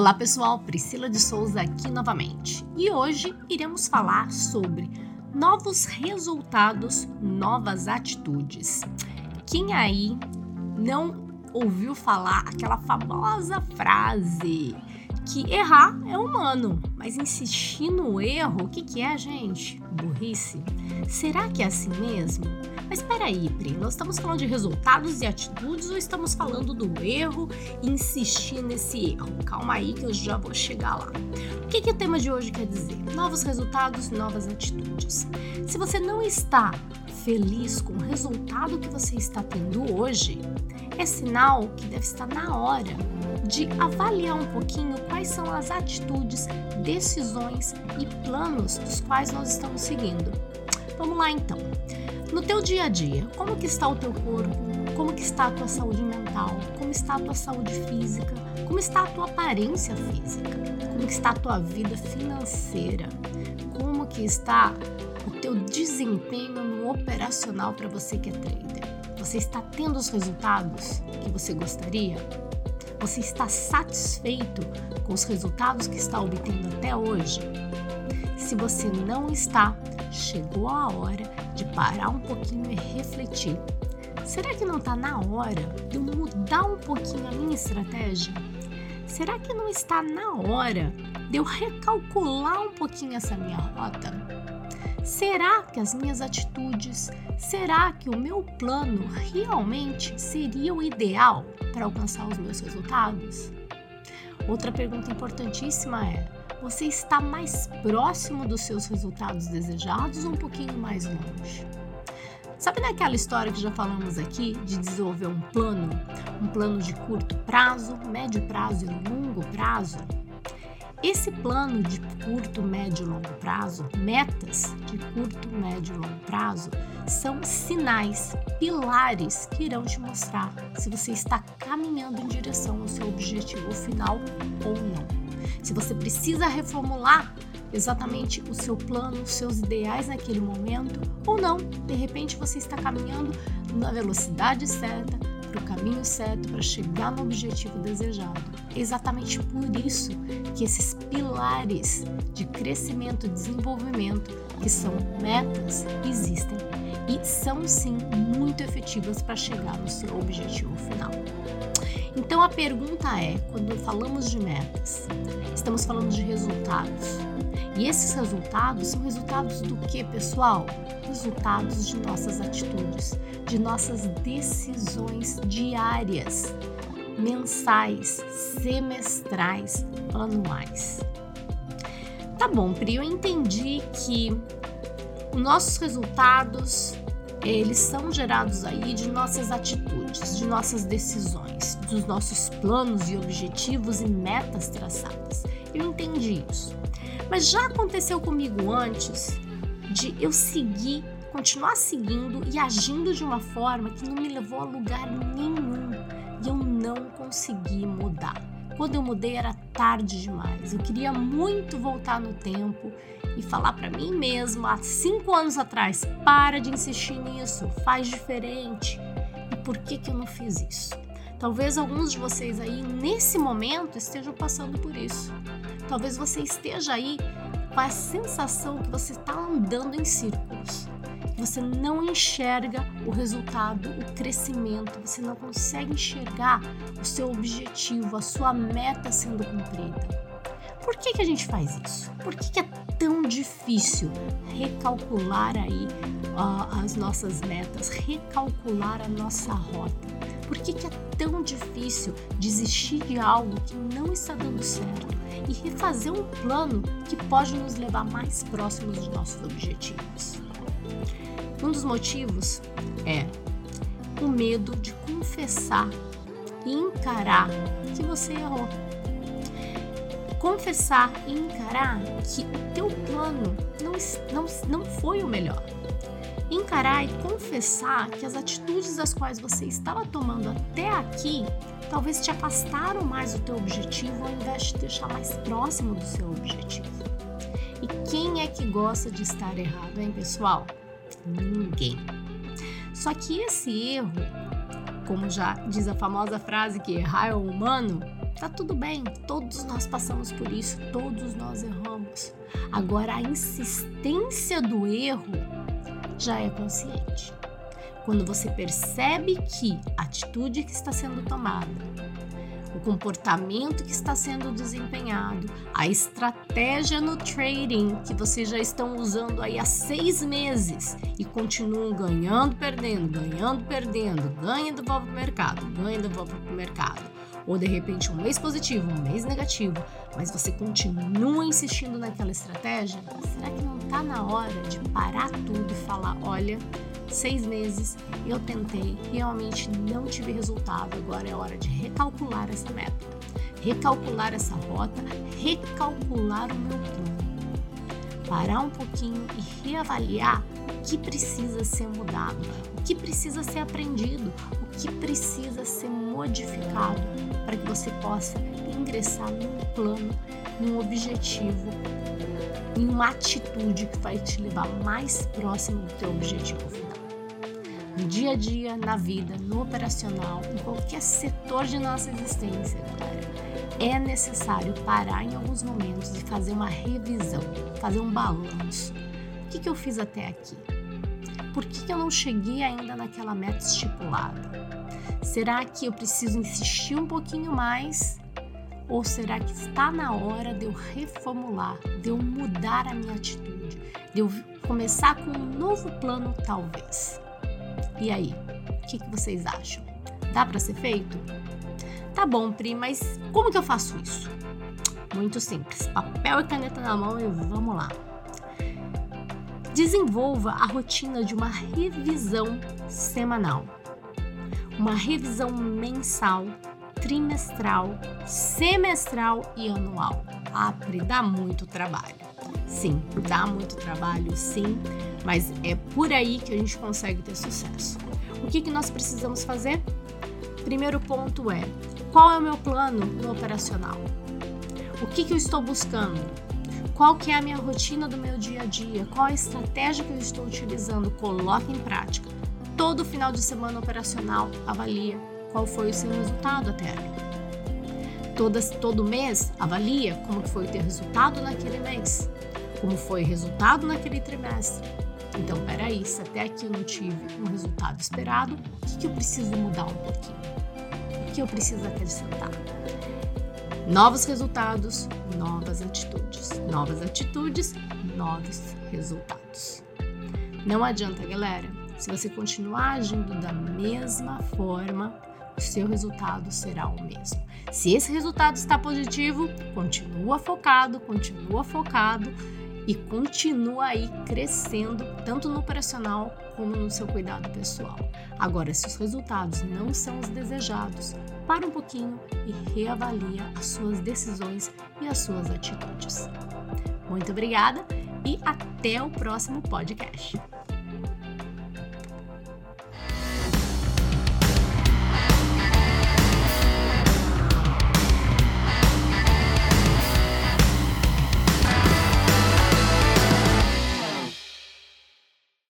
Olá pessoal, Priscila de Souza aqui novamente. E hoje iremos falar sobre novos resultados, novas atitudes. Quem aí não ouviu falar aquela famosa frase que errar é humano, mas insistir no erro, o que, que é, gente? Burrice? Será que é assim mesmo? Mas espera aí, Pri, nós estamos falando de resultados e atitudes ou estamos falando do erro e insistir nesse erro? Calma aí que eu já vou chegar lá. O que, que o tema de hoje quer dizer? Novos resultados, novas atitudes. Se você não está feliz com o resultado que você está tendo hoje, é sinal que deve estar na hora de avaliar um pouquinho quais são as atitudes, decisões e planos dos quais nós estamos seguindo. Vamos lá então. No teu dia a dia, como que está o teu corpo? Como que está a tua saúde mental? Como está a tua saúde física? Como está a tua aparência física? Como que está a tua vida financeira? Como que está o teu desempenho operacional para você que é trader? Você está tendo os resultados que você gostaria? Você está satisfeito com os resultados que está obtendo até hoje? Se você não está, chegou a hora de parar um pouquinho e refletir. Será que não está na hora de eu mudar um pouquinho a minha estratégia? Será que não está na hora de eu recalcular um pouquinho essa minha rota? Será que as minhas atitudes, será que o meu plano realmente seria o ideal para alcançar os meus resultados? Outra pergunta importantíssima é: você está mais próximo dos seus resultados desejados ou um pouquinho mais longe? Sabe naquela história que já falamos aqui de desenvolver um plano, um plano de curto prazo, médio prazo e longo prazo? Esse plano de curto, médio e longo prazo, metas de curto, médio e longo prazo, são sinais, pilares que irão te mostrar se você está caminhando em direção ao seu objetivo final ou não. Se você precisa reformular exatamente o seu plano, os seus ideais naquele momento, ou não, de repente você está caminhando na velocidade certa, caminho certo, para chegar no objetivo desejado. Exatamente por isso que esses pilares de crescimento e desenvolvimento, que são metas, existem e são sim muito efetivas para chegar no seu objetivo final. Então a pergunta é: quando falamos de metas, estamos falando de resultados. E esses resultados são resultados do que, pessoal? Resultados de nossas atitudes, de nossas decisões diárias, mensais, semestrais, anuais. Tá bom, Pri, eu entendi que os nossos resultados eles são gerados aí de nossas atitudes, de nossas decisões, dos nossos planos e objetivos e metas traçadas. Eu entendi isso. Mas já aconteceu comigo antes de eu seguir, continuar seguindo e agindo de uma forma que não me levou a lugar nenhum e eu não consegui mudar. Quando eu mudei era tarde demais. Eu queria muito voltar no tempo e falar para mim mesmo há cinco anos atrás: para de insistir nisso, faz diferente. E por que, que eu não fiz isso? Talvez alguns de vocês aí nesse momento estejam passando por isso. Talvez você esteja aí com a sensação que você está andando em círculos você não enxerga o resultado, o crescimento, você não consegue enxergar o seu objetivo, a sua meta sendo cumprida. Por que, que a gente faz isso? Por que, que é tão difícil recalcular aí uh, as nossas metas, recalcular a nossa rota? Por que, que é tão difícil desistir de algo que não está dando certo e refazer um plano que pode nos levar mais próximos dos nossos objetivos? Um dos motivos é o medo de confessar e encarar que você errou. Confessar e encarar que o teu plano não, não, não foi o melhor. Encarar e confessar que as atitudes das quais você estava tomando até aqui talvez te afastaram mais do teu objetivo ao invés de te deixar mais próximo do seu objetivo. E quem é que gosta de estar errado, hein, pessoal? ninguém. Só que esse erro, como já diz a famosa frase que errar é humano, Tá tudo bem, todos nós passamos por isso, todos nós erramos. Agora, a insistência do erro já é consciente. Quando você percebe que a atitude que está sendo tomada o comportamento que está sendo desempenhado, a estratégia no trading que vocês já estão usando aí há seis meses e continuam ganhando, perdendo, ganhando, perdendo, ganha devolve para o mercado, ganha devolve para o mercado. Ou de repente um mês positivo, um mês negativo, mas você continua insistindo naquela estratégia, será que não está na hora de parar tudo e falar: olha, seis meses eu tentei, realmente não tive resultado, agora é hora de recalcular essa meta, recalcular essa rota, recalcular o meu plano. Parar um pouquinho e reavaliar o que precisa ser mudado, o que precisa ser aprendido, o que precisa ser modificado para que você possa ingressar num plano, num objetivo, em uma atitude que vai te levar mais próximo do teu objetivo final? No dia a dia, na vida, no operacional, em qualquer setor de nossa existência, é necessário parar em alguns momentos e fazer uma revisão, fazer um balanço. Que, que eu fiz até aqui? Por que, que eu não cheguei ainda naquela meta estipulada? Será que eu preciso insistir um pouquinho mais? Ou será que está na hora de eu reformular, de eu mudar a minha atitude, de eu começar com um novo plano, talvez? E aí, o que, que vocês acham? Dá para ser feito? Tá bom, Pri, mas como que eu faço isso? Muito simples. Papel e caneta na mão e vamos lá. Desenvolva a rotina de uma revisão semanal. Uma revisão mensal, trimestral, semestral e anual. Ah, Pri, dá muito trabalho. Sim, dá muito trabalho, sim, mas é por aí que a gente consegue ter sucesso. O que, que nós precisamos fazer? Primeiro ponto é: qual é o meu plano no operacional? O que, que eu estou buscando? Qual que é a minha rotina do meu dia a dia? Qual a estratégia que eu estou utilizando? Coloque em prática. Todo final de semana operacional, avalia qual foi o seu resultado até ali. Todas, todo mês, avalia como foi o teu resultado naquele mês como foi o resultado naquele trimestre. Então, peraí, se até aqui eu não tive um resultado esperado, o que, que eu preciso mudar um pouquinho? O que eu preciso acrescentar? Novos resultados, novas atitudes. Novas atitudes, novos resultados. Não adianta, galera. Se você continuar agindo da mesma forma, o seu resultado será o mesmo. Se esse resultado está positivo, continua focado, continua focado e continua aí crescendo, tanto no operacional como no seu cuidado pessoal. Agora, se os resultados não são os desejados, para um pouquinho e reavalia as suas decisões e as suas atitudes. Muito obrigada e até o próximo podcast.